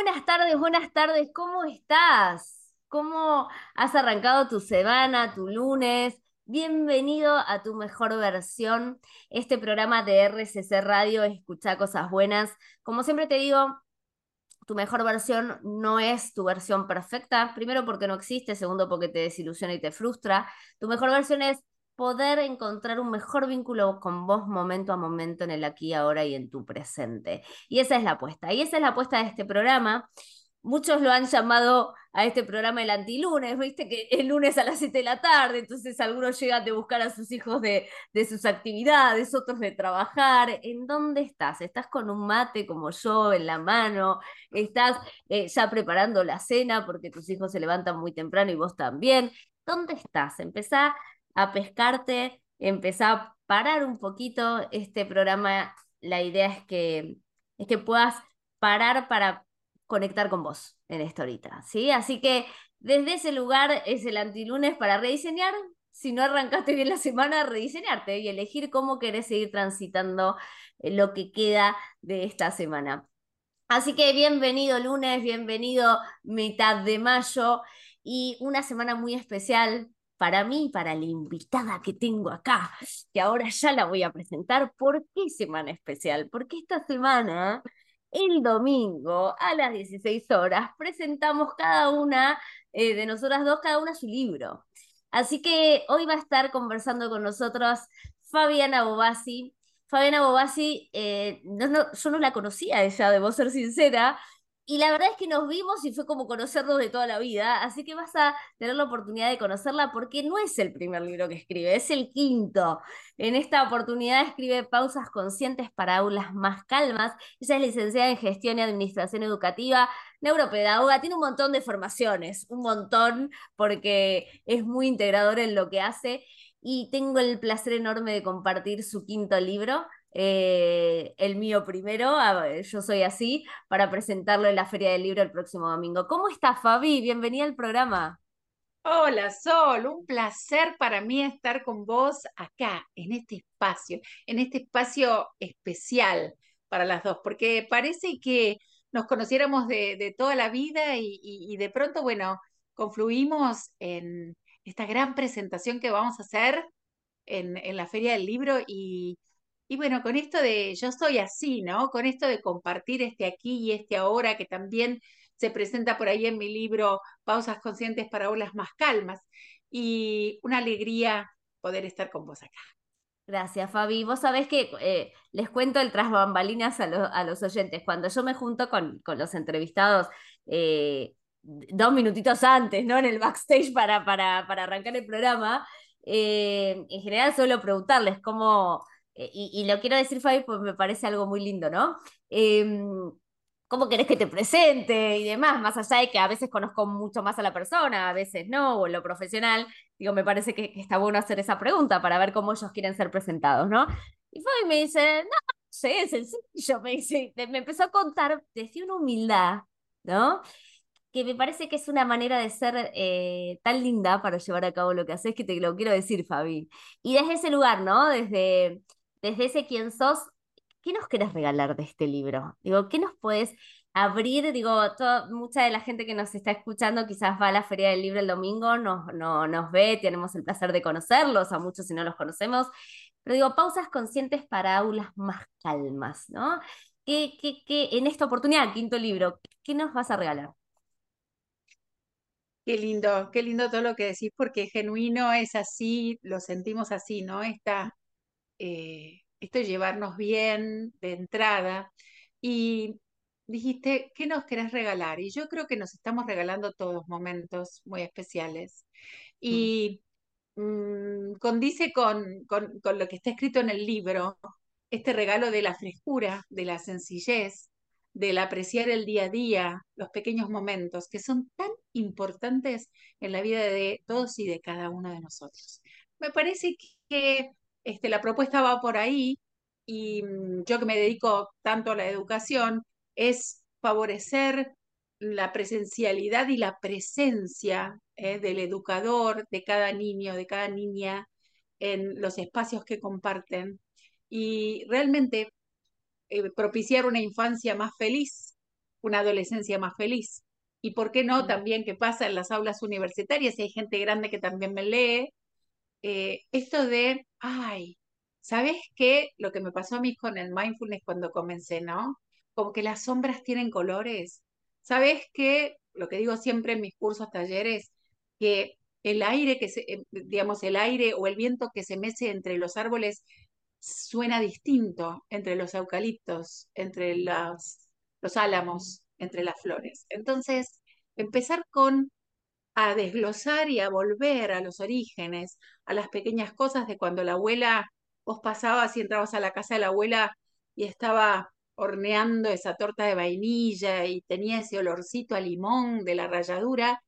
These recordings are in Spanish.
Buenas tardes, buenas tardes, ¿cómo estás? ¿Cómo has arrancado tu semana, tu lunes? Bienvenido a tu mejor versión, este programa de RCC Radio, Escucha Cosas Buenas. Como siempre te digo, tu mejor versión no es tu versión perfecta, primero porque no existe, segundo porque te desilusiona y te frustra. Tu mejor versión es poder encontrar un mejor vínculo con vos momento a momento en el aquí, ahora y en tu presente. Y esa es la apuesta. Y esa es la apuesta de este programa. Muchos lo han llamado a este programa el antilunes, viste que el lunes a las 7 de la tarde, entonces algunos llegan de buscar a sus hijos de, de sus actividades, otros de trabajar. ¿En dónde estás? ¿Estás con un mate como yo en la mano? ¿Estás eh, ya preparando la cena porque tus hijos se levantan muy temprano y vos también? ¿Dónde estás? Empezá a pescarte, empezar a parar un poquito este programa. La idea es que, es que puedas parar para conectar con vos en esta horita, ¿sí? Así que desde ese lugar es el antilunes para rediseñar. Si no arrancaste bien la semana, rediseñarte y elegir cómo querés seguir transitando eh, lo que queda de esta semana. Así que bienvenido lunes, bienvenido mitad de mayo y una semana muy especial para mí para la invitada que tengo acá, que ahora ya la voy a presentar. ¿Por qué semana especial? Porque esta semana, el domingo a las 16 horas, presentamos cada una eh, de nosotras dos, cada una su libro. Así que hoy va a estar conversando con nosotros Fabiana Bobasi. Fabiana Bobasi, eh, yo no la conocía ella, debo ser sincera, y la verdad es que nos vimos y fue como conocernos de toda la vida, así que vas a tener la oportunidad de conocerla porque no es el primer libro que escribe, es el quinto. En esta oportunidad escribe Pausas Conscientes para aulas más calmas. Ella es licenciada en Gestión y Administración Educativa, neuropedagoga, tiene un montón de formaciones, un montón, porque es muy integradora en lo que hace y tengo el placer enorme de compartir su quinto libro eh, el mío primero, yo soy así, para presentarlo en la Feria del Libro el próximo domingo. ¿Cómo estás, Fabi? Bienvenida al programa. Hola, Sol, un placer para mí estar con vos acá, en este espacio, en este espacio especial para las dos, porque parece que nos conociéramos de, toda la vida y, de pronto, bueno, confluimos en esta gran presentación que vamos a hacer en, en la Feria del Libro y, y bueno, con esto de yo soy así, ¿no? Con esto de compartir este aquí y este ahora, que también se presenta por ahí en mi libro Pausas Conscientes para Olas Más Calmas. Y una alegría poder estar con vos acá. Gracias, Fabi. Vos sabés que eh, les cuento el tras bambalinas a, a, los oyentes. Cuando yo me junto con, con los entrevistados eh, dos minutitos antes, ¿no? En el backstage para, para, para arrancar el programa, eh, en general suelo preguntarles cómo eh, y, lo quiero decir, Fabi, pues me parece algo muy lindo, ¿no? Em, ¿Cómo querés que te presente y demás? Más allá de que a veces conozco mucho más a la persona, a veces no, o en lo profesional, digo, me parece que, está bueno hacer esa pregunta para ver cómo ellos quieren ser presentados, ¿no? Y Fabi me dice, no, sé, es sencillo, me dice, me empezó a contar desde una humildad, ¿no? que me parece que es una manera de ser eh, tan linda para llevar a cabo lo que haces que te lo quiero decir, Fabi. Y desde ese lugar, ¿no? Desde desde ese quién sos, ¿qué nos querés regalar de este libro? Digo, ¿qué nos puedes abrir? Digo, mucha de la gente que nos está escuchando quizás va a la Feria del Libro el domingo, nos, no, nos ve, tenemos el placer de conocerlos, a muchos si no los conocemos, pero digo, pausas conscientes para aulas más calmas, ¿no? ¿Qué, qué, qué, en esta oportunidad, quinto libro, ¿qué nos vas a regalar? Qué lindo, qué lindo todo lo que decís, porque genuino es así, lo sentimos así, ¿no? Esta, eh, esto es llevarnos bien de entrada. Y dijiste, ¿qué nos querés regalar? Y yo creo que nos estamos regalando todos momentos muy especiales. Mm. Y mm, condice con, con, con, lo que está escrito en el libro, este regalo de la frescura, de la sencillez, del apreciar el día a día, los pequeños momentos que son tan importantes en la vida de todos y de cada uno de nosotros. Me parece que este, la propuesta va por ahí y mm, yo que me dedico tanto a la educación, es favorecer la presencialidad y la presencia eh, del educador, de cada niño, de cada niña, en los espacios que comparten y realmente eh, propiciar una infancia más feliz, una adolescencia más feliz. Y por qué no también que pasa en las aulas universitarias, hay gente grande que también me lee, eh, esto de, ay, ¿sabes qué? Lo que me pasó a mí con el mindfulness cuando comencé, ¿no? Como que las sombras tienen colores. ¿Sabes qué? Lo que digo siempre en mis cursos, talleres, que el aire que se, eh, digamos, el aire o el viento que se mece entre los árboles suena distinto entre los eucaliptos, entre los álamos, entre las flores. Entonces, empezar con a desglosar y a volver a los orígenes, a las pequeñas cosas de cuando la abuela, vos pasabas y entrabas a la casa de la abuela y estaba horneando esa torta de vainilla y tenía ese olorcito a limón de la ralladura,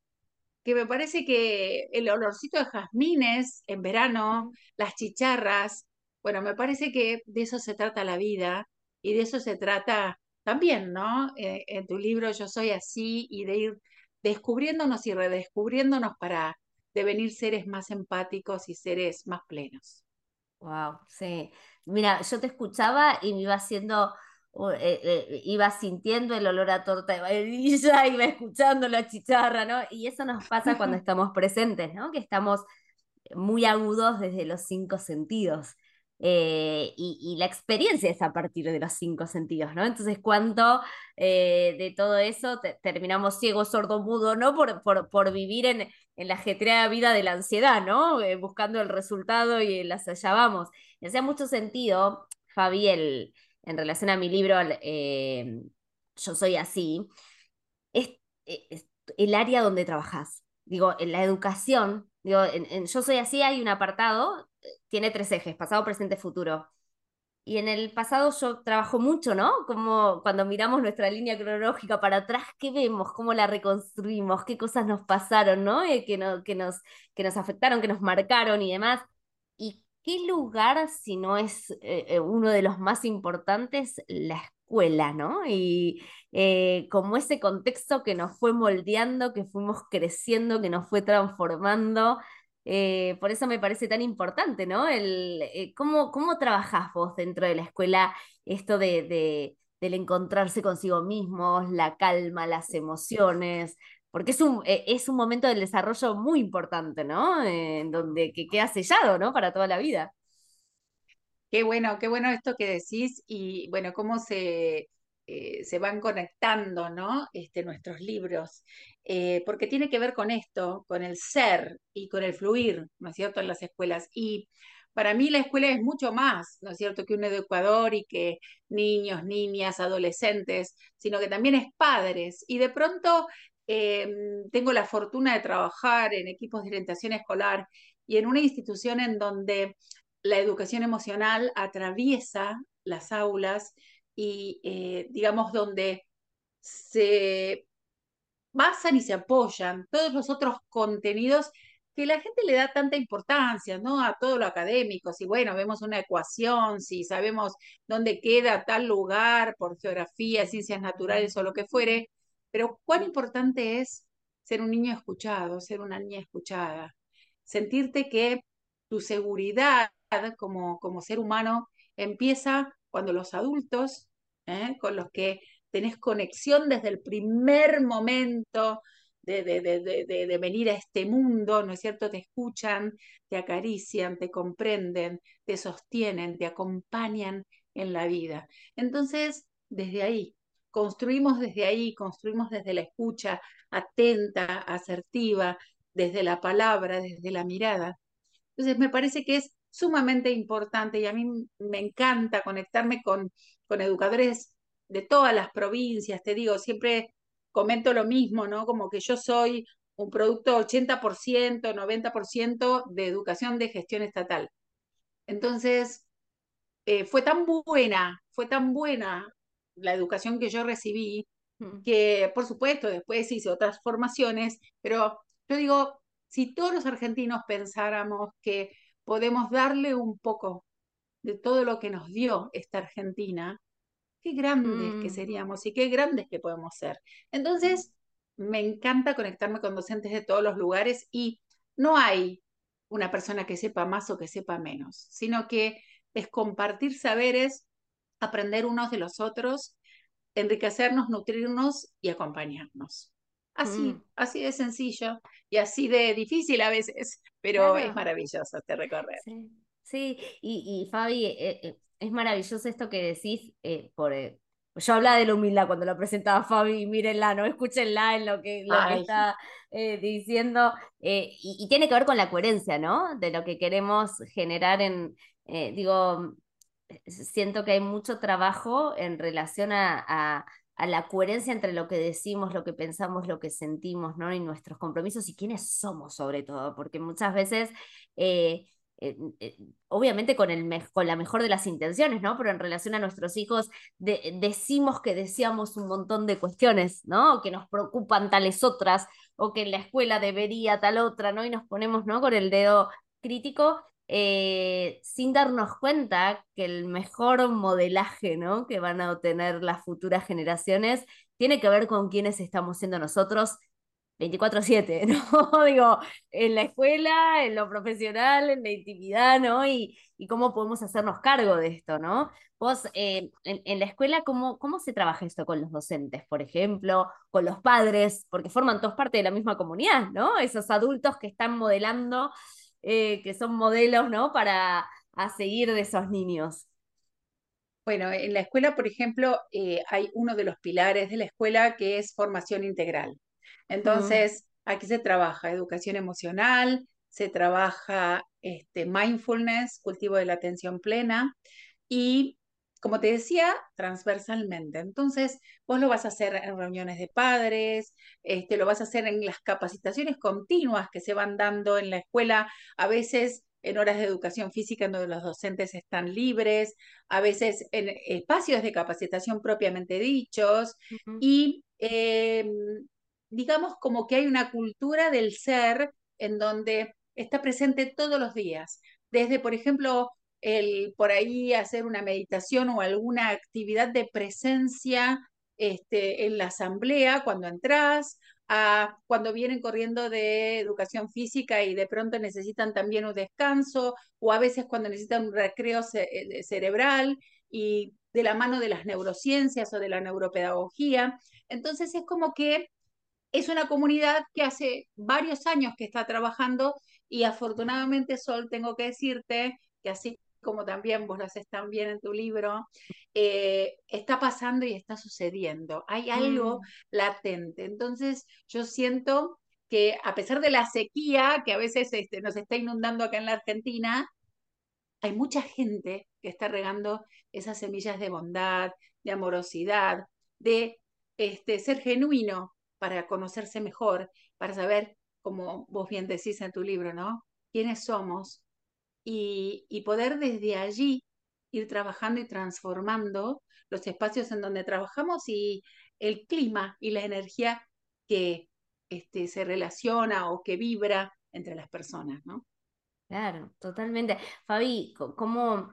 que me parece que el olorcito de jazmines en verano, las chicharras, bueno, me parece que de eso se trata la vida y de eso se trata también, ¿no? Eh, en tu libro Yo soy así y de ir descubriéndonos y redescubriéndonos para devenir seres más empáticos y seres más plenos. Wow, sí. Mira, yo te escuchaba y me iba haciendo, eh, eh, iba sintiendo el olor a torta de vainilla, iba escuchando la chicharra, ¿no? Y eso nos pasa cuando estamos presentes, ¿no? Que estamos muy agudos desde los cinco sentidos. Eh, y, la experiencia es a partir de los cinco sentidos, ¿no? Entonces, ¿cuánto eh, de todo eso terminamos ciegos, sordo, mudo, ¿no? Por, por, vivir en, en, la ajetreada vida de la ansiedad, ¿no? Eh, buscando el resultado y las allá vamos. Hacía mucho sentido, Fabi, en relación a mi libro Yo soy así, es, el área donde trabajas. Digo, en la educación, digo, en Yo soy así hay un apartado tiene tres ejes, pasado, presente, futuro. Y en el pasado yo trabajo mucho, ¿no? Como cuando miramos nuestra línea cronológica para atrás, ¿qué vemos? ¿Cómo la reconstruimos? ¿Qué cosas nos pasaron, ¿no? Eh, que, no que, nos, que nos afectaron, que nos marcaron y demás. ¿Y qué lugar, si no es eh, eh, uno de los más importantes, la escuela, ¿no? Y como ese contexto que nos fue moldeando, que fuimos creciendo, que nos fue transformando. Eh, por eso me parece tan importante, ¿no? El, eh, ¿cómo, ¿Cómo trabajás vos dentro de la escuela esto de, del encontrarse consigo mismos, la calma, las emociones? Porque es un, eh, es un momento del desarrollo muy importante, ¿no? en donde que queda sellado, ¿no? Para toda la vida. Qué bueno, qué bueno esto que decís y bueno, cómo se, se van conectando, ¿no? Este, nuestros libros. Eh, porque tiene que ver con esto, con el ser y con el fluir, ¿no es cierto?, en las escuelas. Y para mí la escuela es mucho más, ¿no es cierto?, que un educador y que niños, niñas, adolescentes, sino que también es padres. Y de pronto em, tengo la fortuna de trabajar en equipos de orientación escolar y en una institución en donde la educación emocional atraviesa las aulas y, eh, digamos, donde se basan y se apoyan todos los otros contenidos que la gente le da tanta importancia, ¿no? A todo lo académico, si bueno, vemos una ecuación, si sabemos dónde queda tal lugar por geografía, ciencias naturales o lo que fuere, pero cuán importante es ser un niño escuchado, ser una niña escuchada, sentirte que tu seguridad como, como ser humano empieza cuando los adultos, ¿eh? con los que tenés conexión desde el primer momento de, de, venir a este mundo, ¿no es cierto? Te escuchan, te acarician, te comprenden, te sostienen, te acompañan en la vida. Entonces, desde ahí, construimos desde ahí, construimos desde la escucha atenta, asertiva, desde la palabra, desde la mirada. Entonces, me parece que es sumamente importante y a mí me encanta conectarme con, con educadores de todas las provincias, te digo, siempre comento lo mismo, ¿no? Como que yo soy un producto 80%, 90% de educación de gestión estatal. Entonces, eh, fue tan buena, fue tan buena la educación que yo recibí, mm. que por supuesto después hice otras formaciones, pero yo digo, si todos los argentinos pensáramos que podemos darle un poco de todo lo que nos dio esta Argentina, qué grandes que mm. seríamos y qué grandes que podemos ser. Entonces, me encanta conectarme con docentes de todos los lugares y no hay una persona que sepa más o que sepa menos, sino que es compartir saberes, aprender unos de los otros, enriquecernos, nutrirnos y acompañarnos. Así, Mm. así de sencillo y así de difícil a veces, pero es maravilloso este recorrer. Sí, sí. Y, y Fabi, eh, eh, es maravilloso esto que decís, eh, por, yo hablaba de la humildad cuando lo presentaba Fabi, mírenla, no escúchenla en lo que, lo que está diciendo, y, y tiene que ver con la coherencia, ¿no? De lo que queremos generar en, digo, siento que hay mucho trabajo en relación a, a- a la coherencia entre lo que decimos, lo que pensamos, lo que sentimos, ¿no? Y nuestros compromisos y quiénes somos sobre todo, porque muchas veces, eh, obviamente con el con la mejor de las intenciones, ¿no? Pero en relación a nuestros hijos de- decimos que deseamos un montón de cuestiones, ¿no? Que nos preocupan tales otras, o que en la escuela debería tal otra, ¿no? Y nos ponemos, ¿no? Con el dedo crítico eh, sin darnos cuenta que el mejor modelaje, ¿no? que van a obtener las futuras generaciones tiene que ver con quiénes estamos siendo nosotros 24/7, ¿no? Digo, en la escuela, en lo profesional, en la intimidad, ¿no? Y, y cómo podemos hacernos cargo de esto, ¿no? Vos, eh, en, en la escuela, ¿cómo, ¿cómo se trabaja esto con los docentes, por ejemplo, con los padres? Porque forman todos parte de la misma comunidad, ¿no? Esos adultos que están modelando eh, que son modelos, ¿no? Para a seguir de esos niños. Bueno, en la escuela, por ejemplo, eh, hay uno de los pilares de la escuela que es formación integral. Entonces, aquí se trabaja educación emocional, se trabaja este, mindfulness, cultivo de la atención plena y, como te decía, transversalmente. Entonces, vos lo vas a hacer en reuniones de padres, este, lo vas a hacer en las capacitaciones continuas que se van dando en la escuela, a veces en horas de educación física en donde los docentes están libres, a veces en espacios de capacitación propiamente dichos, y eh, digamos como que hay una cultura del ser en donde está presente todos los días, desde, por ejemplo, el por ahí hacer una meditación o alguna actividad de presencia este, en la asamblea cuando entras, a cuando vienen corriendo de educación física y de pronto necesitan también un descanso, o a veces cuando necesitan un recreo eh, cerebral y de la mano de las neurociencias o de la neuropedagogía. Entonces es como que es una comunidad que hace varios años que está trabajando y afortunadamente, Sol, tengo que decirte que así como también vos lo haces tan bien en tu libro, eh, está pasando y está sucediendo. Hay algo mm, latente. Entonces, yo siento que a pesar de la sequía que a veces este, nos está inundando acá en la Argentina, hay mucha gente que está regando esas semillas de bondad, de amorosidad, de este, ser genuino para conocerse mejor, para saber, como vos bien decís en tu libro, ¿no? ¿Quiénes somos? Y, y poder desde allí ir trabajando y transformando los espacios en donde trabajamos y el clima y la energía que este, se relaciona o que vibra entre las personas, ¿no? claro, totalmente. Fabi, ¿cómo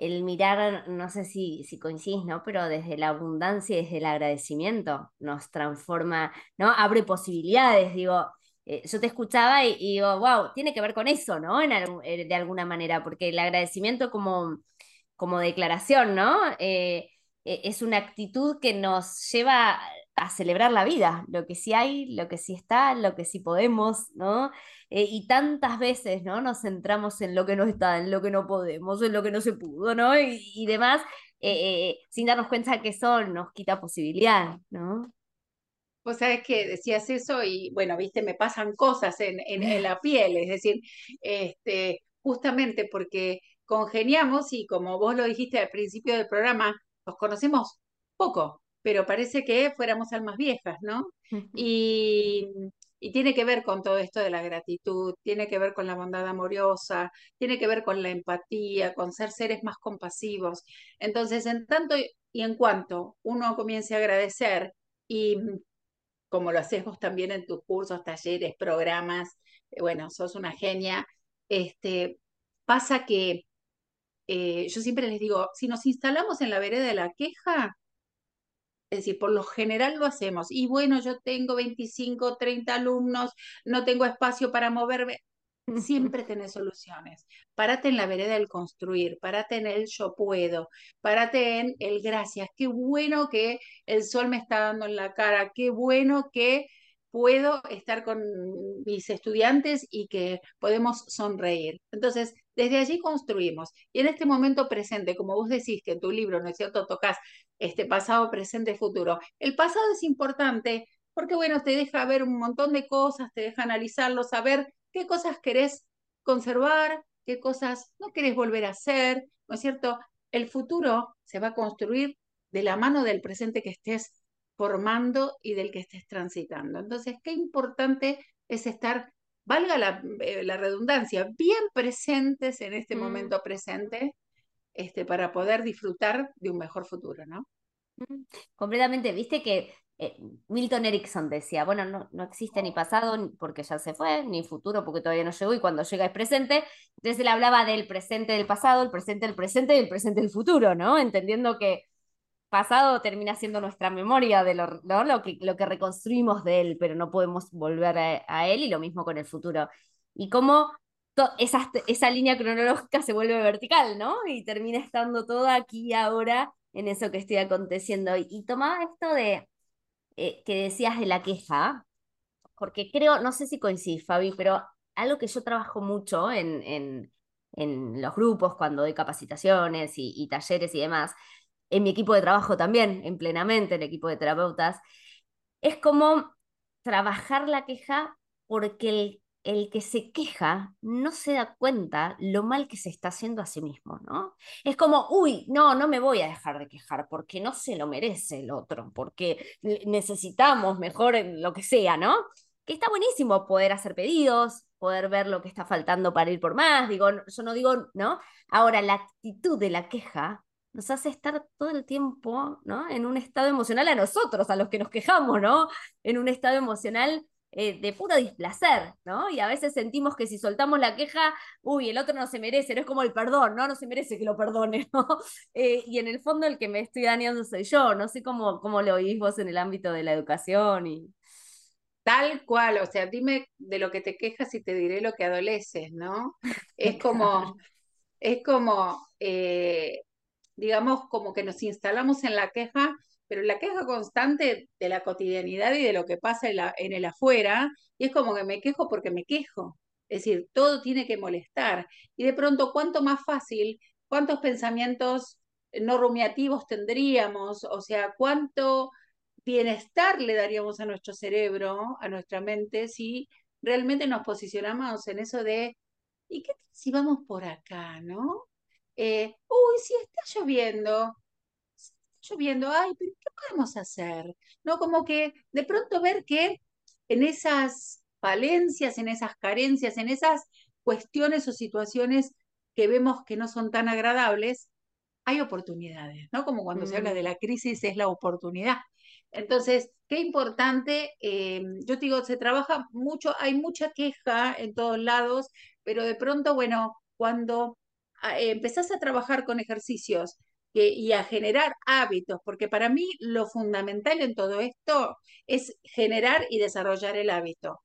el mirar, no sé si, si coincidís, ¿no? Pero desde la abundancia y desde el agradecimiento nos transforma, ¿no? Abre posibilidades, digo. eh, yo te escuchaba y, digo, wow, tiene que ver con eso, ¿no? Eh, de alguna manera, porque el agradecimiento como, como declaración, ¿no? Eh, es una actitud que nos lleva a celebrar la vida, lo que sí hay, lo que sí está, lo que sí podemos, ¿no? Eh, y tantas veces, ¿no? Nos centramos en lo que no está, en lo que no podemos, en lo que no se pudo, ¿no? Y, y demás, eh, eh, sin darnos cuenta que eso nos quita posibilidad, ¿no? Vos sabés que decías eso y bueno, viste, me pasan cosas en, en, en la piel, es decir, este, justamente porque congeniamos y como vos lo dijiste al principio del programa, nos conocemos poco, pero parece que fuéramos almas viejas, ¿no? Y, y tiene que ver con todo esto de la gratitud, tiene que ver con la bondad amorosa, tiene que ver con la empatía, con ser seres más compasivos. Entonces, en tanto y en cuanto uno comience a agradecer, y como lo haces vos también en tus cursos, talleres, programas, eh, bueno, sos una genia. Este, pasa que eh, yo siempre les digo, si nos instalamos en la vereda de la queja, es decir, por lo general lo hacemos, y bueno, yo tengo 25, 30 alumnos, no tengo espacio para moverme. Siempre tenés soluciones. Párate en la vereda del construir, párate en el yo puedo, párate en el gracias. Qué bueno que el sol me está dando en la cara, qué bueno que puedo estar con mis estudiantes y que podemos sonreír. Entonces, desde allí construimos. Y en este momento presente, como vos decís que en tu libro, ¿no es cierto?, tocas este pasado, presente, futuro. El pasado es importante porque, bueno, te deja ver un montón de cosas, te deja analizarlo, saber qué cosas querés conservar, qué cosas no querés volver a hacer, ¿no es cierto? El futuro se va a construir de la mano del presente que estés formando y del que estés transitando. Entonces, qué importante es estar, valga la, eh, redundancia, bien presentes en este mm. momento presente este, para poder disfrutar de un mejor futuro, ¿no? Mm, completamente, viste que eh, Milton Erickson decía, bueno, no, no, existe ni pasado porque ya se fue, ni futuro porque todavía no llegó y cuando llega es presente. Entonces él hablaba del presente del pasado, el presente del presente y el presente del futuro, ¿no? Entendiendo que pasado termina siendo nuestra memoria de lo, lo, que, lo que reconstruimos de él, pero no podemos volver a, él y lo mismo con el futuro. Y cómo esa, esa línea cronológica se vuelve vertical, ¿no? Y termina estando todo aquí y ahora en eso que estoy aconteciendo. Y, tomaba esto de eh, que decías de la queja, porque creo, no sé si coincidís, Fabi, pero algo que yo trabajo mucho en, en, en los grupos cuando doy capacitaciones y, y, talleres y demás, en mi equipo de trabajo también, en plenamente, el equipo de terapeutas, es como trabajar la queja porque el que se queja no se da cuenta lo mal que se está haciendo a sí mismo, ¿no? Es como, uy, no, no me voy a dejar de quejar porque no se lo merece el otro, porque necesitamos mejor en lo que sea, ¿no? Que está buenísimo poder hacer pedidos, poder ver lo que está faltando para ir por más, digo, yo no digo, ¿no? Ahora, la actitud de la queja nos hace estar todo el tiempo, ¿no? En un estado emocional a nosotros, a los que nos quejamos, ¿no? En un estado emocional eh, de puro displacer, ¿no? Y a veces sentimos que si soltamos la queja, uy, el otro no se merece, no es como el perdón, ¿no? No se merece que lo perdone, ¿no? Eh, y en el fondo el que me estoy dañando soy yo, no sé cómo, cómo lo oís vos en el ámbito de la educación y... Tal cual, o sea, dime de lo que te quejas y te diré lo que adoleces, ¿no? Es como, es como, eh, digamos, como que nos instalamos en la queja pero la queja constante de la cotidianidad y de lo que pasa en, el afuera, y es como que me quejo porque me quejo. Es decir, todo tiene que molestar. Y de pronto, ¿cuánto más fácil, cuántos pensamientos no rumiativos tendríamos? O sea, cuánto bienestar le daríamos a nuestro cerebro, a nuestra mente, si realmente nos posicionamos en eso de, ¿y qué si vamos por acá, no? Eh, uy, si está lloviendo, lloviendo, ay, pero ¿qué podemos hacer? ¿No? Como que de pronto ver que en esas falencias, en esas carencias, en esas cuestiones o situaciones que vemos que no son tan agradables, hay oportunidades, ¿no? Como cuando se habla de mm. la crisis es la oportunidad. Entonces, qué importante, eh, yo te digo, se trabaja mucho, hay mucha queja en todos lados, pero de pronto, bueno, cuando empezás a trabajar con ejercicios y a generar hábitos, porque para mí lo fundamental en todo esto es generar y desarrollar el hábito.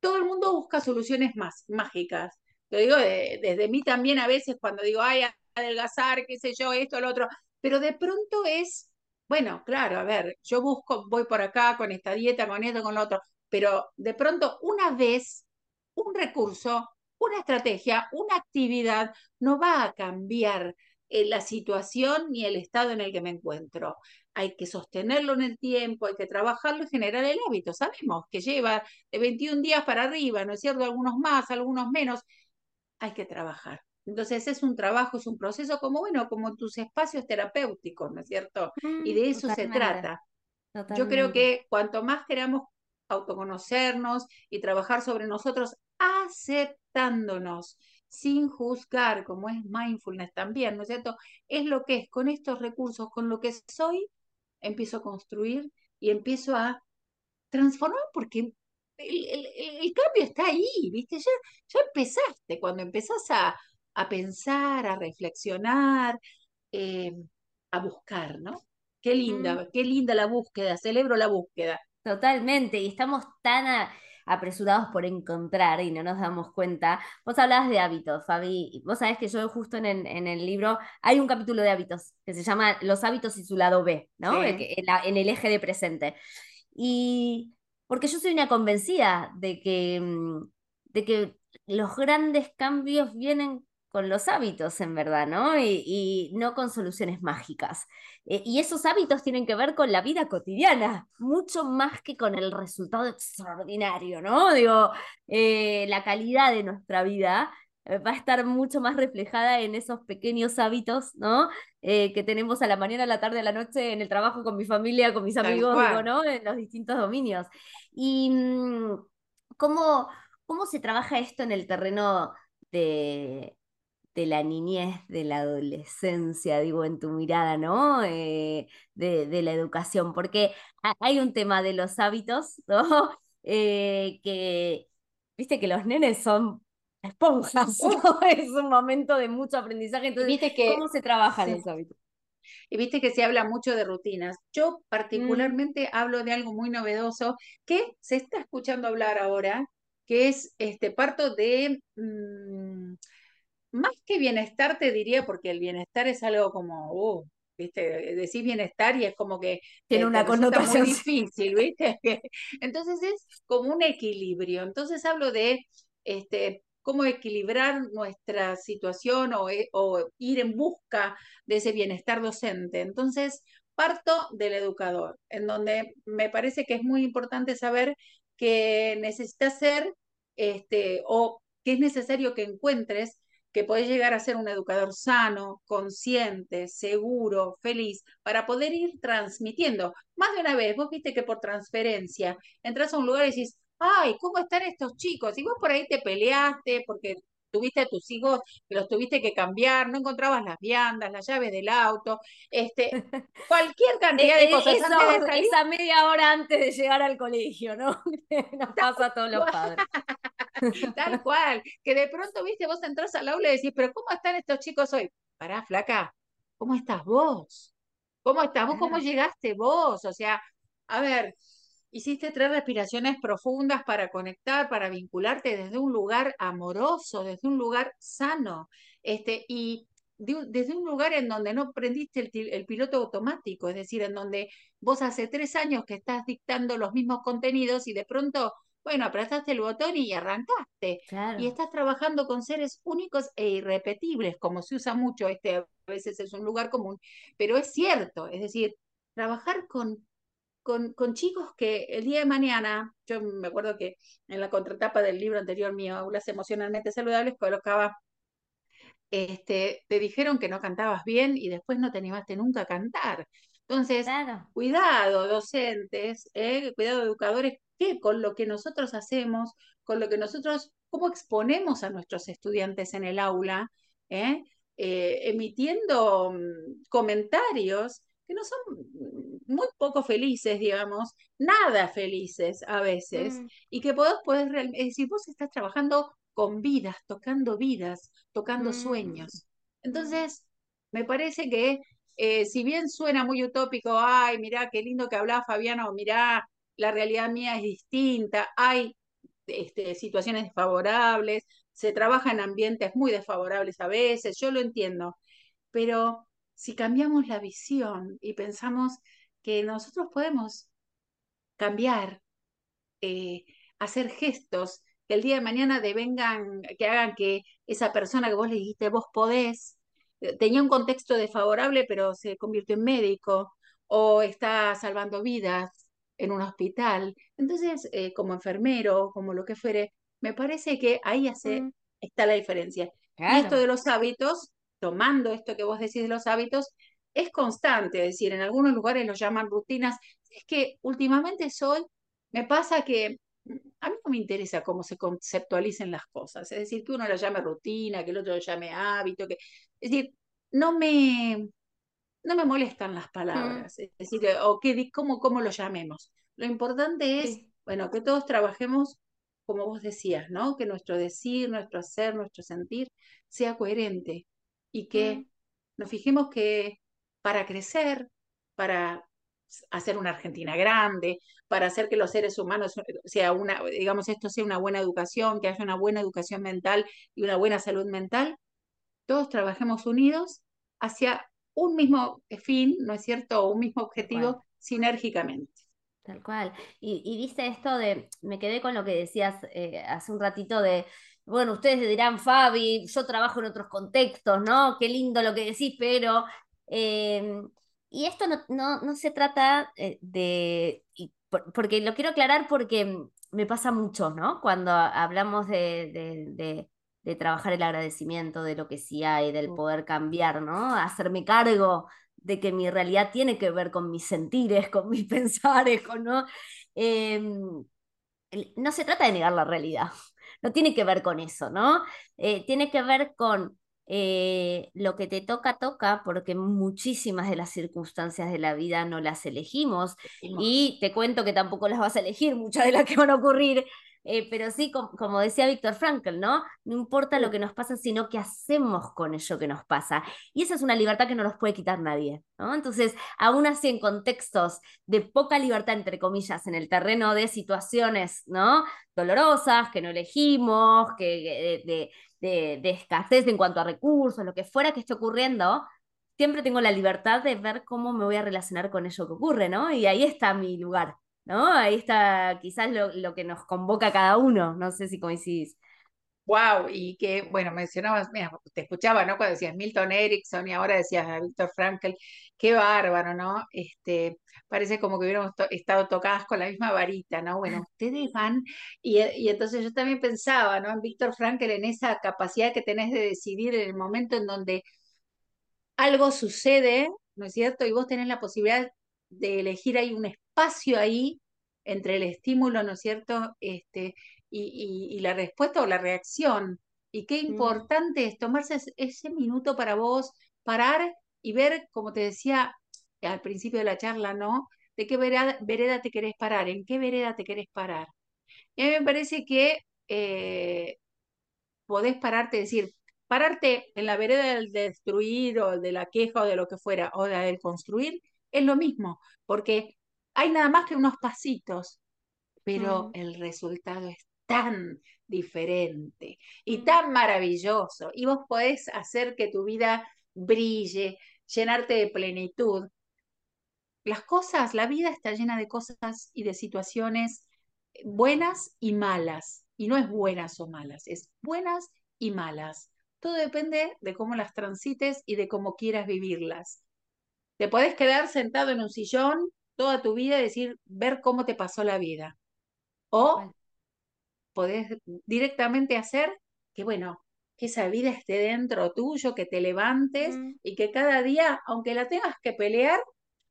Todo el mundo busca soluciones más mágicas. Lo digo desde mí también a veces cuando digo, ay, adelgazar, qué sé yo, esto, lo otro, pero de pronto es, bueno, claro, a ver, yo busco, voy por acá con esta dieta, con esto, con lo otro, pero de pronto una vez, un recurso, una estrategia, una actividad no va a cambiar la situación ni el estado en el que me encuentro. Hay que sostenerlo en el tiempo, hay que trabajarlo y generar el hábito. Sabemos que lleva de 21 días para arriba, ¿no es cierto? Algunos más, algunos menos. Hay que trabajar. Entonces es un trabajo, es un proceso como, bueno, como tus espacios terapéuticos, ¿no es cierto? y de mm, eso se trata. Yo creo que cuanto más queramos autoconocernos y trabajar sobre nosotros, aceptándonos, sin juzgar, como es mindfulness también, ¿no es cierto? Es lo que es, con estos recursos, con lo que soy, empiezo a construir y empiezo a transformar porque el, cambio está ahí, ¿viste? Ya, ya empezaste, cuando empezás a, pensar, a reflexionar, eh, a buscar, ¿no? Qué linda, mm. qué linda la búsqueda, celebro la búsqueda. Totalmente, y estamos tan apresurados por encontrar y no nos damos cuenta. Vos hablabas de hábitos, Fabi. Vos sabés que yo justo en el, en el libro hay un capítulo de hábitos que se llama Los hábitos y su lado B, ¿no? En, en el eje de presente. Y porque yo soy una convencida de que, mm, de que los grandes cambios vienen con los hábitos, en verdad, ¿no? Y, no con soluciones mágicas. Eh, y esos hábitos tienen que ver con la vida cotidiana, mucho más que con el resultado extraordinario, ¿no? Digo, eh, la calidad de nuestra vida eh, va a estar mucho más reflejada en esos pequeños hábitos, ¿no? que tenemos a la mañana, a la tarde, a la noche, en el trabajo, con mi familia, con mis amigos, digo, ¿no? En los distintos dominios. Y mm, cómo, cómo se trabaja esto en el terreno de, de la niñez, de la adolescencia, digo, en tu mirada, ¿no? Eh, de, la educación, porque hay un tema de los hábitos, ¿no? Eh, que, viste que los nenes son esponjas, ¿no? es un momento de mucho aprendizaje, entonces, ¿Viste que, ¿cómo se trabajan los hábitos? Y viste que se habla mucho de rutinas. Yo mm. particularmente hablo de algo muy novedoso que se está escuchando hablar ahora, que es este parto de... Mm, más que bienestar te diría, porque el bienestar es algo como, uh, ¿viste? Decís bienestar y es como que tiene una connotación muy difícil, ¿viste? Entonces es como un equilibrio. Entonces hablo de este, cómo equilibrar nuestra situación o, eh, o ir en busca de ese bienestar docente. Entonces parto del educador, en donde me parece que es muy importante saber que necesitas ser este, o que es necesario que encuentres que podés llegar a ser un educador sano, consciente, seguro, feliz, para poder ir transmitiendo. Más de una vez, vos viste que por transferencia entras a un lugar y decís, ay, ¿cómo están estos chicos? Y vos por ahí te peleaste porque tuviste a tus hijos que los tuviste que cambiar, no encontrabas las viandas, las llaves del auto, este, cualquier cantidad de eh, cosas. Esa media hora antes de llegar al colegio, ¿no? Nos pasa a todos los padres. Tal cual, que de pronto, viste, vos entras al aula y decís, pero ¿cómo están estos chicos hoy? Pará, flaca, ¿cómo estás vos? ¿Cómo estás vos? ¿Cómo llegaste vos? O sea, a ver, hiciste tres respiraciones profundas para conectar, para vincularte desde un lugar amoroso, desde un lugar sano, este, y desde un lugar en donde no prendiste el, el, piloto automático, es decir, en donde vos hace tres años que estás dictando los mismos contenidos y de pronto bueno, apretaste el botón y arrancaste. Y estás trabajando con seres únicos e irrepetibles, como se usa mucho, este a veces es un lugar común, pero es cierto, es decir, trabajar con, con, con chicos que el día de mañana, yo me acuerdo que en la contratapa del libro anterior mío, Aulas Emocionalmente Saludables, colocaba este, te dijeron que no cantabas bien y después no te animaste nunca a cantar. Entonces, cuidado, docentes, eh, cuidado, educadores, que con lo que nosotros hacemos, con lo que nosotros, cómo exponemos a nuestros estudiantes en el aula, ¿eh? Eh, emitiendo mm, comentarios que no son muy poco felices, digamos, nada felices a veces, mm. y que vos podés realmente, es decir, vos estás trabajando con vidas, tocando vidas, tocando mm. sueños. Entonces, me parece que eh, si bien suena muy utópico, ay, mirá, qué lindo que hablaba Fabiano, mirá, la realidad mía es distinta, hay este, situaciones desfavorables, se trabaja en ambientes muy desfavorables a veces, yo lo entiendo, pero si cambiamos la visión y pensamos que nosotros podemos cambiar, eh, hacer gestos que el día de mañana devengan, que hagan que esa persona que vos le dijiste, vos podés, eh, tenía un contexto desfavorable, pero se convirtió en médico, o está salvando vidas en un hospital. Entonces, eh, como enfermero, como lo que fuere, me parece que ahí hace, mm. está la diferencia. Y esto de los hábitos, tomando esto que vos decís de los hábitos, es constante, es decir, en algunos lugares lo llaman rutinas. Es que últimamente soy, me pasa que a mí no me interesa cómo se conceptualicen las cosas, es decir, que uno lo llame rutina, que el otro lo llame hábito, que, es decir, no me, no me molestan las mm. palabras, es decir, o que, cómo, cómo lo llamemos. Lo importante es, bueno, que todos trabajemos, como vos decías, ¿no? Que nuestro decir, nuestro hacer, nuestro sentir sea coherente y que mm. nos fijemos que para crecer, para hacer una Argentina grande, para hacer que los seres humanos sea una, digamos, esto sea una buena educación, que haya una buena educación mental y una buena salud mental, todos trabajemos unidos hacia un mismo fin, ¿no es cierto? un mismo objetivo sinérgicamente. Tal cual. Y, y viste esto de, me quedé con lo que decías eh, hace un ratito de, bueno, ustedes dirán, Fabi, yo trabajo en otros contextos, ¿no? Qué lindo lo que decís, pero... Em, y esto no, no, se trata eh, de... porque lo quiero aclarar porque me pasa mucho, ¿no? Cuando hablamos de, de, trabajar el agradecimiento, de lo que sí hay, del poder cambiar, ¿no? Hacerme cargo de que mi realidad tiene que ver con mis sentires, con mis pensares, con, ¿no? Em, no se trata de negar la realidad, no tiene que ver con eso, ¿no? Eh, tiene que ver con eh, lo que te toca, toca, porque muchísimas de las circunstancias de la vida no las elegimos. Y te cuento que tampoco las vas a elegir, muchas de las que van a ocurrir. Eh, pero sí, como decía Víctor Frankl, ¿no? No importa lo que nos pasa, sino qué hacemos con ello que nos pasa. Y esa es una libertad que no nos puede quitar nadie, ¿no? Entonces, aún así, en contextos de poca libertad, entre comillas, en el terreno de situaciones, ¿no? Dolorosas, que no elegimos, que, de, de, de escasez en cuanto a recursos, lo que fuera que esté ocurriendo, siempre tengo la libertad de ver cómo me voy a relacionar con eso que ocurre, ¿no? Y ahí está mi lugar. ¿no? Ahí está quizás lo, que nos convoca cada uno, no sé si coincidís. Wow, y que, bueno, mencionabas, mira, te escuchaba, ¿no? Cuando decías Milton Erickson y ahora decías a Víctor Frankl, qué bárbaro, ¿no? Este, parece como que hubiéramos estado tocadas con la misma varita, ¿no? Bueno, ustedes van, y, y entonces yo también pensaba, ¿no? En Víctor Frankl, en esa capacidad que tenés de decidir en el momento en donde algo sucede, ¿no es cierto? Y vos tenés la posibilidad de elegir ahí un espacio ahí entre el estímulo, ¿no es cierto? Este, y, la respuesta o la reacción. Y qué importante es tomarse ese minuto para vos, parar y ver, como te decía al principio de la charla, ¿no? De qué vereda, te querés parar, en qué vereda te querés parar. Y a mí me parece que eh, podés pararte, decir, pararte en la vereda del destruir o de la queja o de lo que fuera, o del construir, es lo mismo, porque hay nada más que unos pasitos, pero mm. el resultado es tan diferente y tan maravilloso y vos podés hacer que tu vida brille, llenarte de plenitud. Las cosas, la vida está llena de cosas y de situaciones buenas y malas. Y no es buenas o malas, es buenas y malas. Todo depende de cómo las transites y de cómo quieras vivirlas. Te podés quedar sentado en un sillón toda tu vida y decir, ver cómo te pasó la vida. O podés directamente hacer que, bueno, que esa vida esté dentro tuyo, que te levantes mm. y que cada día, aunque la tengas que pelear,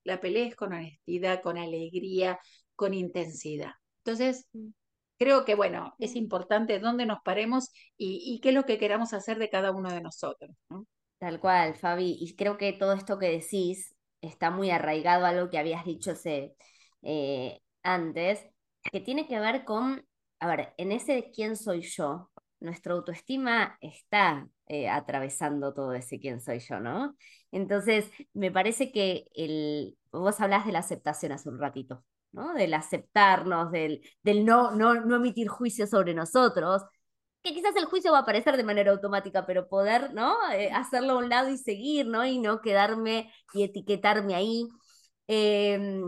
la pelees con honestidad, con alegría, con intensidad. Entonces, mm. creo que, bueno, es importante dónde nos paremos y, qué es lo que queramos hacer de cada uno de nosotros. Tal cual, Fabi. Y creo que todo esto que decís está muy arraigado a algo que habías dicho eh, antes, que tiene que ver con, a ver, en ese quién soy yo, nuestra autoestima está eh, atravesando todo ese quién soy yo, ¿no? Entonces, me parece que el, vos hablás de la aceptación hace un ratito, ¿no? Del aceptarnos, del, del no, no, no emitir juicios sobre nosotros, que quizás el juicio va a aparecer de manera automática, pero poder, ¿no? Eh, hacerlo a un lado y seguir, ¿no? Y no quedarme y etiquetarme ahí. Em,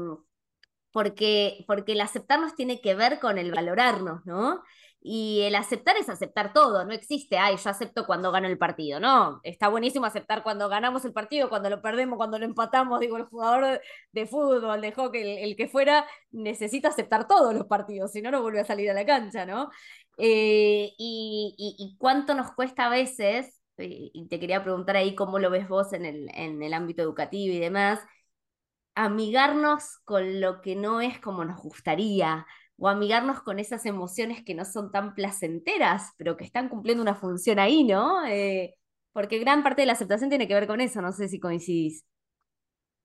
porque, porque el aceptarnos tiene que ver con el valorarnos, ¿no? Y el aceptar es aceptar todo, no existe, ay, yo acepto cuando gano el partido, no, está buenísimo aceptar cuando ganamos el partido, cuando lo perdemos, cuando lo empatamos, digo, el jugador de, fútbol, de hockey, el, que fuera, necesita aceptar todos los partidos, si no, no vuelve a salir a la cancha, ¿no? Eh, y, cuánto nos cuesta a veces, eh, y te quería preguntar ahí cómo lo ves vos en el, en el ámbito educativo y demás, amigarnos con lo que no es como nos gustaría, o amigarnos con esas emociones que no son tan placenteras, pero que están cumpliendo una función ahí, ¿no? Eh, porque gran parte de la aceptación tiene que ver con eso, no sé si coincidís.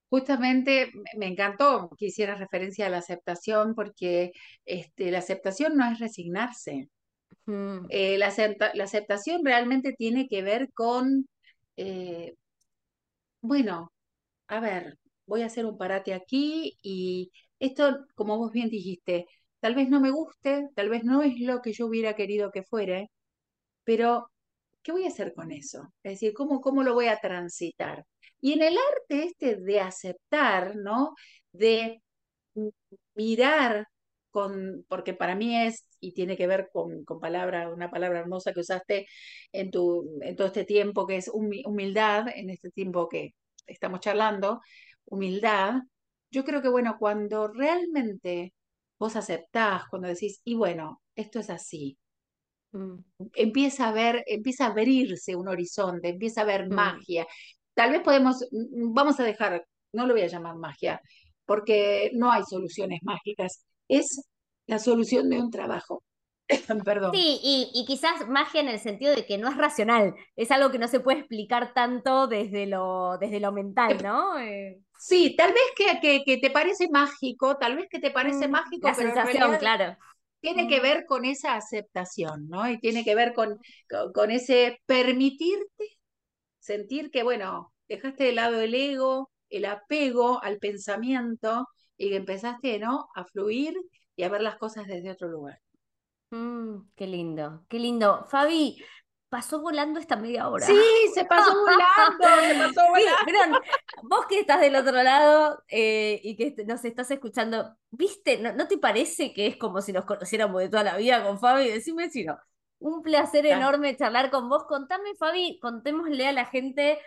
Justamente me encantó que hicieras referencia a la aceptación, porque este, la aceptación no es resignarse. Eh, la, aceptación realmente tiene que ver con, eh, bueno, a ver, voy a hacer un parate aquí y esto, como vos bien dijiste, tal vez no me guste, tal vez no es lo que yo hubiera querido que fuera, pero ¿qué voy a hacer con eso? Es decir, ¿cómo, cómo lo voy a transitar? Y en el arte este de aceptar, ¿no? De mirar con, porque para mí es, y tiene que ver con, con palabra, una palabra hermosa que usaste en, tu, en todo este tiempo, que es humildad, en este tiempo que estamos charlando, humildad. Yo creo que, bueno, cuando realmente vos aceptás, cuando decís, y bueno, esto es así, mm. empieza a ver, empieza a abrirse un horizonte, empieza a ver mm. magia. Tal vez podemos, mm, vamos a dejar, no lo voy a llamar magia, porque no hay soluciones mágicas, es la solución de un trabajo. Perdón. Sí, y, quizás magia en el sentido de que no es racional, es algo que no se puede explicar tanto desde lo, desde lo mental, ¿no? Eh, sí, tal vez que, que, te parece mágico, tal vez que te parece mm, mágico, la sensación, claro. Tiene que mm. ver con esa aceptación, ¿no? Y tiene que ver con, con ese permitirte sentir que, bueno, dejaste de lado el ego, el apego al pensamiento y que empezaste, ¿no? A fluir y a ver las cosas desde otro lugar. Mm, qué lindo, qué lindo. Fabi, pasó volando esta media hora. Sí, se pasó volando, se pasó volando. vos que estás del otro lado eh, y que nos estás escuchando, ¿viste? ¿No, te parece que es como si nos conociéramos de toda la vida con Fabi? Decime si no. Un placer enorme charlar con vos. Contame, Fabi, contémosle a la gente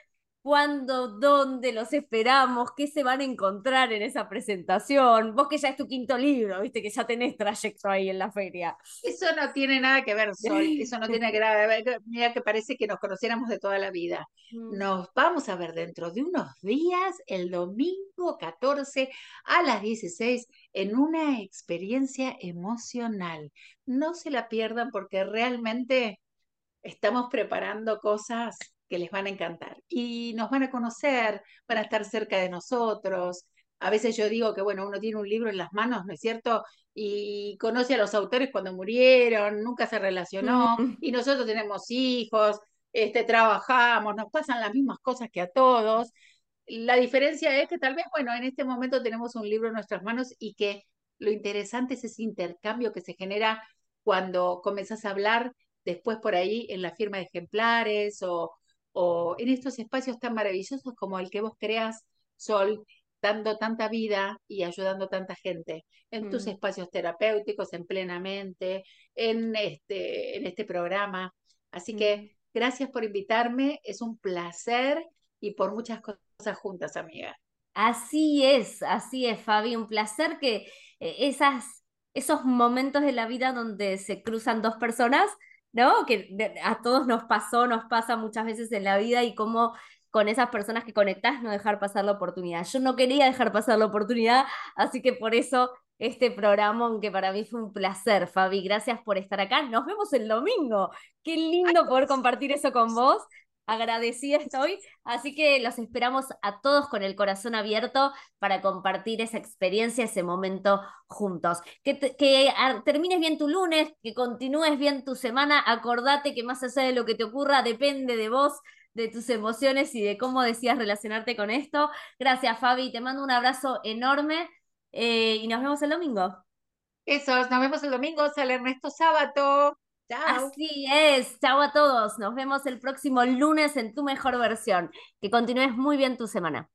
cuándo, dónde los esperamos, qué se van a encontrar en esa presentación. Vos que ya es tu quinto libro, viste que ya tenés trayecto ahí en la feria. Eso no tiene nada que ver, Sol, eso no tiene nada que ver. Mira que parece que nos conociéramos de toda la vida. Mm. Nos vamos a ver dentro de unos días, el domingo 14 a las 16, en una experiencia emocional. No se la pierdan porque realmente estamos preparando cosas que les van a encantar. Y nos van a conocer, van a estar cerca de nosotros. A veces yo digo que, bueno, uno tiene un libro en las manos, ¿no es cierto? Y conoce a los autores cuando murieron, nunca se relacionó, y nosotros tenemos hijos, este, trabajamos, nos pasan las mismas cosas que a todos. La diferencia es que tal vez, bueno, en este momento tenemos un libro en nuestras manos y que lo interesante es ese intercambio que se genera cuando comenzás a hablar después por ahí en la firma de ejemplares o, o en estos espacios tan maravillosos como el que vos creas, Sol, dando tanta vida y ayudando tanta gente, en tus mm. espacios terapéuticos, en plenamente, en este, en este programa. Así que mm. gracias por invitarme, es un placer y por muchas cosas juntas, amiga. Así es, así es, Fabi, un placer que eh, esas, esos momentos de la vida donde se cruzan dos personas ¿no? Que a todos nos pasó, nos pasa muchas veces en la vida y cómo con esas personas que conectás no dejar pasar la oportunidad. Yo no quería dejar pasar la oportunidad, así que por eso este programa, aunque para mí fue un placer, Fabi, gracias por estar acá. Nos vemos el domingo. Qué lindo poder compartir eso con vos agradecida estoy. Así que los esperamos a todos con el corazón abierto para compartir esa experiencia, ese momento juntos. Que, que termines bien tu lunes, que continúes bien tu semana. Acordate que más allá de lo que te ocurra, depende de vos de tus emociones y de cómo decías relacionarte con esto. Gracias, Fabi. Te mando un abrazo enorme eh, y nos vemos el domingo. Eso, nos vemos el domingo. Sale Ernesto Sábato. Así es. Chao a todos. Nos vemos el próximo lunes en tu mejor versión. Que continúes muy bien tu semana.